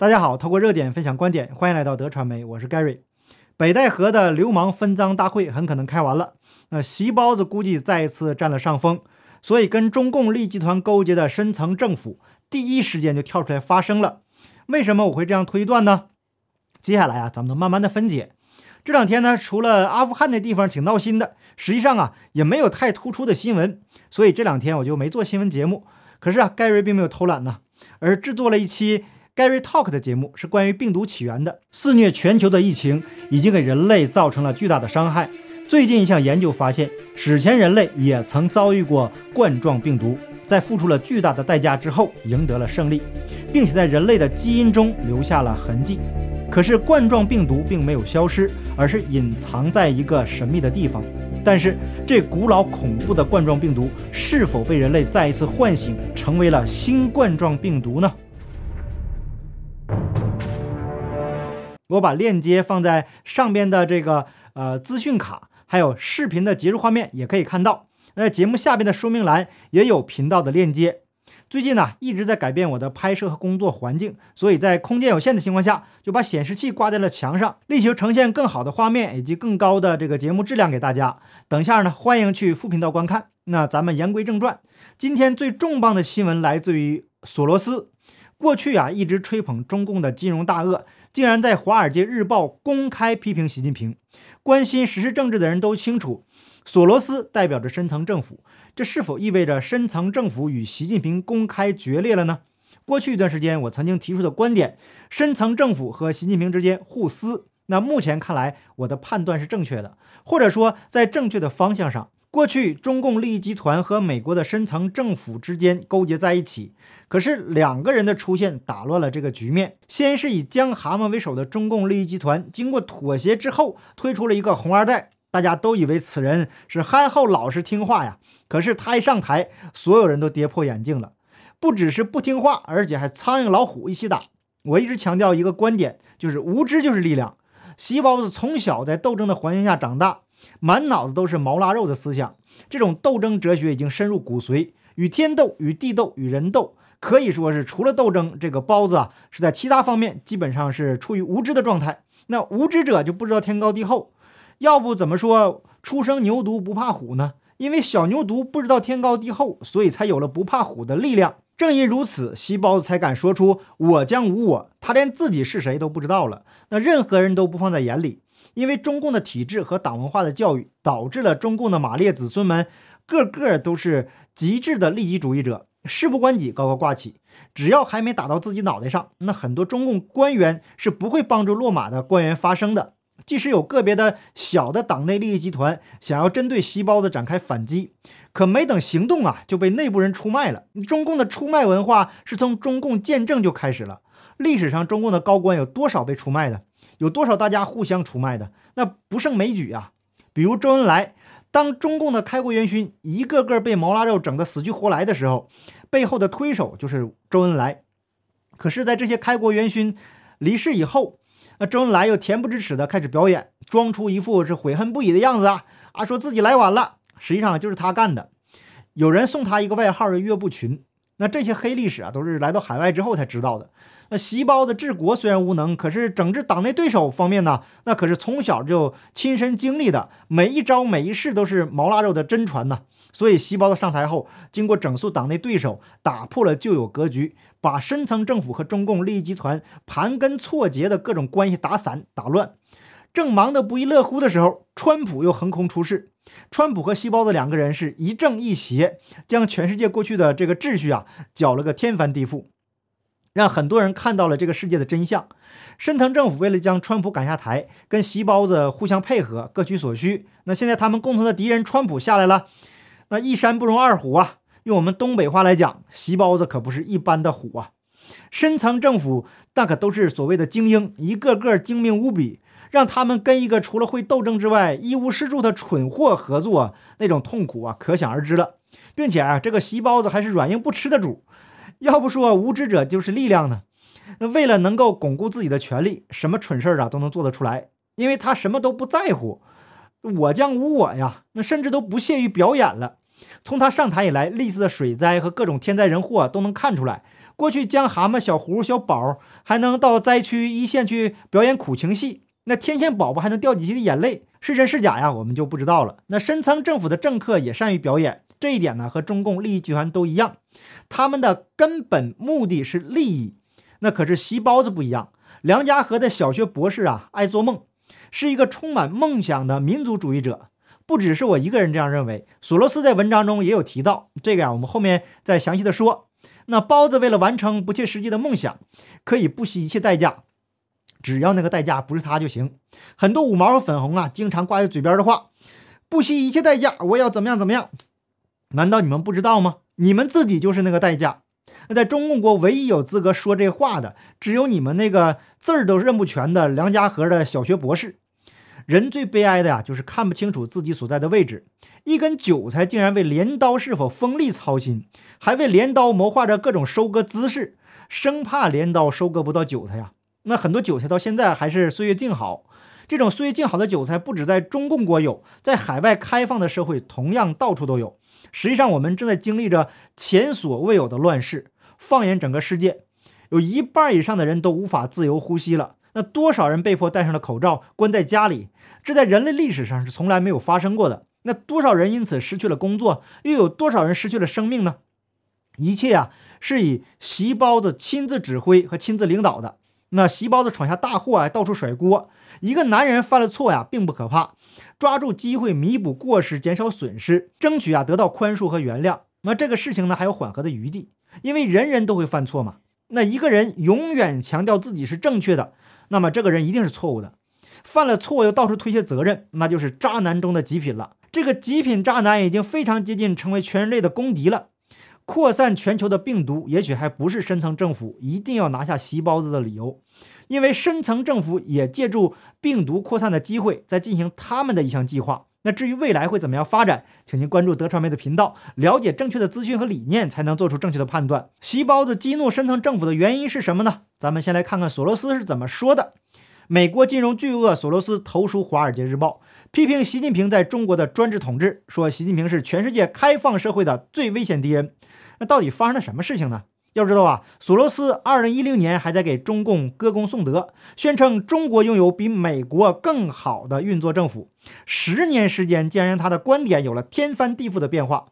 大家好，透过热点分享观点，欢迎来到德传媒，我是 Gary。北戴河的流氓分赃大会很可能开完了，那席包子估计再一次占了上风，所以跟中共利益集团勾结的深层政府第一时间就跳出来发声了。为什么我会这样推断呢？接下来啊，咱们慢慢的分解。这两天呢，除了阿富汗那地方挺闹心的，实际上啊也没有太突出的新闻，所以这两天我就没做新闻节目。可是啊，盖瑞并没有偷懒呢，而制作了一期。Gary Talk 的节目是关于病毒起源的。肆虐全球的疫情已经给人类造成了巨大的伤害。最近一项研究发现，史前人类也曾遭遇过冠状病毒，在付出了巨大的代价之后赢得了胜利，并且在人类的基因中留下了痕迹。可是冠状病毒并没有消失，而是隐藏在一个神秘的地方。但是这古老恐怖的冠状病毒是否被人类再一次唤醒，成为了新冠状病毒呢？我把链接放在上边的这个呃资讯卡，还有视频的结束画面也可以看到。那节目下边的说明栏也有频道的链接。最近呢一直在改变我的拍摄和工作环境，所以在空间有限的情况下，就把显示器挂在了墙上，力求呈现更好的画面以及更高的这个节目质量给大家。等一下呢，欢迎去副频道观看。那咱们言归正传，今天最重磅的新闻来自于索罗斯。过去啊，一直吹捧中共的金融大鳄，竟然在《华尔街日报》公开批评习近平。关心时事政治的人都清楚，索罗斯代表着深层政府，这是否意味着深层政府与习近平公开决裂了呢？过去一段时间，我曾经提出的观点，深层政府和习近平之间互撕。那目前看来，我的判断是正确的，或者说在正确的方向上。过去，中共利益集团和美国的深层政府之间勾结在一起，可是两个人的出现打乱了这个局面。先是以江蛤蟆为首的中共利益集团，经过妥协之后，推出了一个红二代，大家都以为此人是憨厚老实听话呀。可是他一上台，所有人都跌破眼镜了，不只是不听话，而且还苍蝇老虎一起打。我一直强调一个观点，就是无知就是力量。细包子从小在斗争的环境下长大。满脑子都是毛腊肉的思想，这种斗争哲学已经深入骨髓，与天斗、与地斗、与人斗，可以说是除了斗争，这个包子啊是在其他方面基本上是处于无知的状态。那无知者就不知道天高地厚，要不怎么说初生牛犊不怕虎呢？因为小牛犊不知道天高地厚，所以才有了不怕虎的力量。正因如此，西包子才敢说出“我将无我”，他连自己是谁都不知道了，那任何人都不放在眼里。因为中共的体制和党文化的教育，导致了中共的马列子孙们个个都是极致的利己主义者，事不关己高高挂起，只要还没打到自己脑袋上，那很多中共官员是不会帮助落马的官员发声的。即使有个别的小的党内利益集团想要针对西包子展开反击，可没等行动啊，就被内部人出卖了。中共的出卖文化是从中共建政就开始了，历史上中共的高官有多少被出卖的？有多少大家互相出卖的，那不胜枚举啊！比如周恩来，当中共的开国元勋一个个被毛腊肉整得死去活来的时候，背后的推手就是周恩来。可是，在这些开国元勋离世以后，那周恩来又恬不知耻地开始表演，装出一副是悔恨不已的样子啊啊，说自己来晚了，实际上就是他干的。有人送他一个外号叫“岳不群”。那这些黑历史啊，都是来到海外之后才知道的。那习包的治国虽然无能，可是整治党内对手方面呢，那可是从小就亲身经历的，每一招每一式都是毛腊肉的真传呐。所以习包子上台后，经过整肃党内对手，打破了旧有格局，把深层政府和中共利益集团盘根错节的各种关系打散打乱。正忙得不亦乐乎的时候，川普又横空出世。川普和西包子两个人是一正一邪，将全世界过去的这个秩序啊搅了个天翻地覆。让很多人看到了这个世界的真相。深层政府为了将川普赶下台，跟席包子互相配合，各取所需。那现在他们共同的敌人川普下来了，那一山不容二虎啊！用我们东北话来讲，席包子可不是一般的虎啊。深层政府那可都是所谓的精英，一个个精明无比，让他们跟一个除了会斗争之外一无是处的蠢货合作，那种痛苦啊，可想而知了。并且啊，这个席包子还是软硬不吃的主。要不说无知者就是力量呢？那为了能够巩固自己的权利，什么蠢事儿啊都能做得出来，因为他什么都不在乎，我将无我呀，那甚至都不屑于表演了。从他上台以来，历次的水灾和各种天灾人祸都能看出来，过去江蛤蟆、小胡、小宝还能到灾区一线去表演苦情戏，那天线宝宝还能掉几滴的眼泪，是真是假呀？我们就不知道了。那深层政府的政客也善于表演，这一点呢和中共利益集团都一样，他们的根本目的是利益。那可是席包子不一样，梁家河的小学博士啊，爱做梦，是一个充满梦想的民族主义者。不只是我一个人这样认为，索罗斯在文章中也有提到这个呀。我们后面再详细的说。那包子为了完成不切实际的梦想，可以不惜一切代价，只要那个代价不是他就行。很多五毛和粉红啊，经常挂在嘴边的话，不惜一切代价，我要怎么样怎么样？难道你们不知道吗？你们自己就是那个代价。那在中共国唯一有资格说这话的，只有你们那个字儿都认不全的梁家河的小学博士。人最悲哀的呀，就是看不清楚自己所在的位置。一根韭菜竟然为镰刀是否锋利操心，还为镰刀谋划着各种收割姿势，生怕镰刀收割不到韭菜呀。那很多韭菜到现在还是岁月静好。这种岁月静好的韭菜不止在中共国有，在海外开放的社会同样到处都有。实际上，我们正在经历着前所未有的乱世。放眼整个世界，有一半以上的人都无法自由呼吸了。那多少人被迫戴上了口罩，关在家里？这在人类历史上是从来没有发生过的。那多少人因此失去了工作？又有多少人失去了生命呢？一切啊，是以席包子亲自指挥和亲自领导的。那席包子闯下大祸啊，到处甩锅。一个男人犯了错呀，并不可怕，抓住机会弥补过失，减少损失，争取啊得到宽恕和原谅。那这个事情呢，还有缓和的余地，因为人人都会犯错嘛。那一个人永远强调自己是正确的。那么这个人一定是错误的，犯了错又到处推卸责任，那就是渣男中的极品了。这个极品渣男已经非常接近成为全人类的公敌了。扩散全球的病毒，也许还不是深层政府一定要拿下席包子的理由，因为深层政府也借助病毒扩散的机会，在进行他们的一项计划。那至于未来会怎么样发展，请您关注德传媒的频道，了解正确的资讯和理念，才能做出正确的判断。席包子激怒深层政府的原因是什么呢？咱们先来看看索罗斯是怎么说的。美国金融巨鳄索罗斯投书《华尔街日报》，批评习近平在中国的专制统治，说习近平是全世界开放社会的最危险敌人。那到底发生了什么事情呢？要知道啊，索罗斯二零一零年还在给中共歌功颂德，宣称中国拥有比美国更好的运作政府。十年时间，竟然让他的观点有了天翻地覆的变化。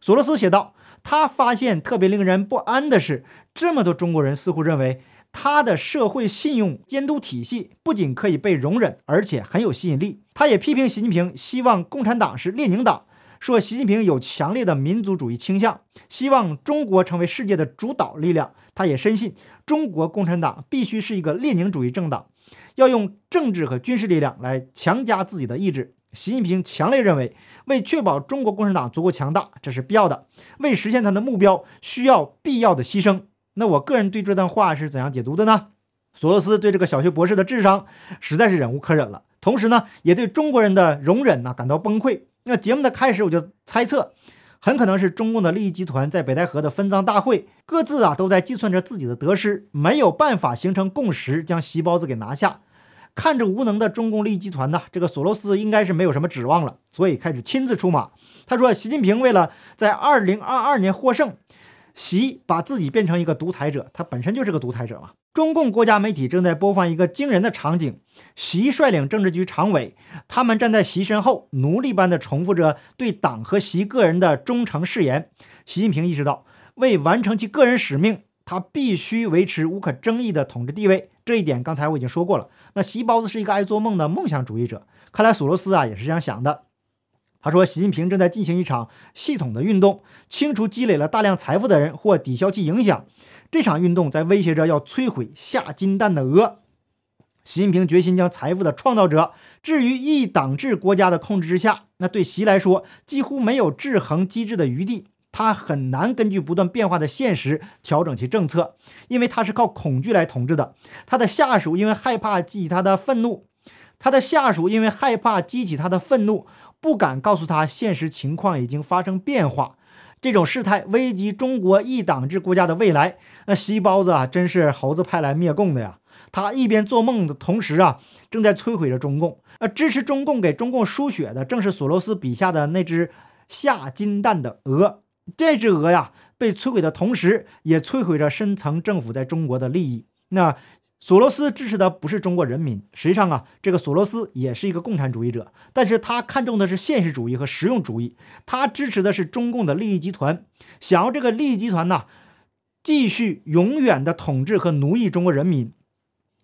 索罗斯写道：“他发现特别令人不安的是，这么多中国人似乎认为他的社会信用监督体系不仅可以被容忍，而且很有吸引力。”他也批评习近平，希望共产党是列宁党。说习近平有强烈的民族主义倾向，希望中国成为世界的主导力量。他也深信中国共产党必须是一个列宁主义政党，要用政治和军事力量来强加自己的意志。习近平强烈认为，为确保中国共产党足够强大，这是必要的；为实现他的目标，需要必要的牺牲。那我个人对这段话是怎样解读的呢？索罗斯对这个小学博士的智商实在是忍无可忍了，同时呢，也对中国人的容忍呢感到崩溃。那节目的开始，我就猜测，很可能是中共的利益集团在北戴河的分赃大会，各自啊都在计算着自己的得失，没有办法形成共识，将席包子给拿下。看着无能的中共利益集团呢，这个索罗斯应该是没有什么指望了，所以开始亲自出马。他说，习近平为了在二零二二年获胜。习把自己变成一个独裁者，他本身就是个独裁者嘛。中共国家媒体正在播放一个惊人的场景：习率领政治局常委，他们站在习身后，奴隶般的重复着对党和习个人的忠诚誓言。习近平意识到，为完成其个人使命，他必须维持无可争议的统治地位。这一点刚才我已经说过了。那习包子是一个爱做梦的梦想主义者，看来索罗斯啊也是这样想的。他说：“习近平正在进行一场系统的运动，清除积累了大量财富的人或抵消其影响。这场运动在威胁着要摧毁下金蛋的鹅。习近平决心将财富的创造者置于一党制国家的控制之下。那对习来说，几乎没有制衡机制的余地。他很难根据不断变化的现实调整其政策，因为他是靠恐惧来统治的。他的下属因为害怕激起他的愤怒，他的下属因为害怕激起他的愤怒。”不敢告诉他现实情况已经发生变化，这种事态危及中国一党制国家的未来。那西包子啊，真是猴子派来灭共的呀！他一边做梦的同时啊，正在摧毁着中共。那支持中共、给中共输血的，正是索罗斯笔下的那只下金蛋的鹅。这只鹅呀，被摧毁的同时，也摧毁着深层政府在中国的利益。那索罗斯支持的不是中国人民，实际上啊，这个索罗斯也是一个共产主义者，但是他看重的是现实主义和实用主义，他支持的是中共的利益集团，想要这个利益集团呢，继续永远的统治和奴役中国人民。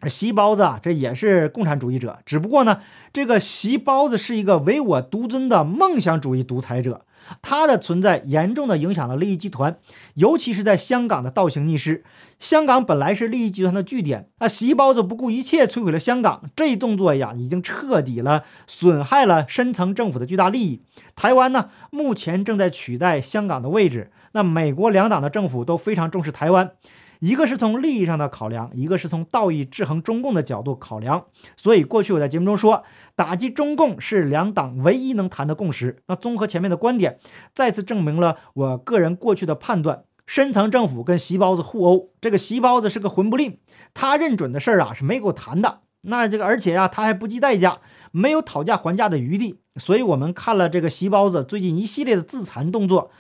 席包子啊，这也是共产主义者，只不过呢，这个席包子是一个唯我独尊的梦想主义独裁者。它的存在严重的影响了利益集团，尤其是在香港的倒行逆施。香港本来是利益集团的据点，那习包子不顾一切摧毁了香港，这一动作呀，已经彻底了损害了深层政府的巨大利益。台湾呢，目前正在取代香港的位置。那美国两党的政府都非常重视台湾。一个是从利益上的考量，一个是从道义制衡中共的角度考量。所以过去我在节目中说，打击中共是两党唯一能谈的共识。那综合前面的观点，再次证明了我个人过去的判断：深层政府跟席包子互殴，这个席包子是个混不吝，他认准的事儿啊是没给我谈的。那这个而且啊他还不计代价，没有讨价还价的余地。所以我们看了这个席包子最近一系列的自残动作。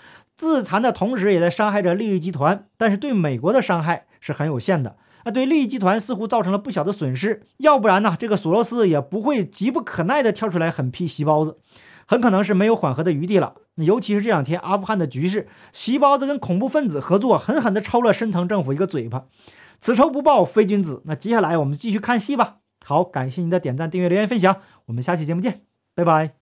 自残的同时，也在伤害着利益集团，但是对美国的伤害是很有限的。啊，对利益集团似乎造成了不小的损失，要不然呢，这个索罗斯也不会急不可耐地跳出来狠批席包子，很可能是没有缓和的余地了。尤其是这两天阿富汗的局势，席包子跟恐怖分子合作，狠狠地抽了深层政府一个嘴巴，此仇不报非君子。那接下来我们继续看戏吧。好，感谢您的点赞、订阅、留言、分享，我们下期节目见，拜拜。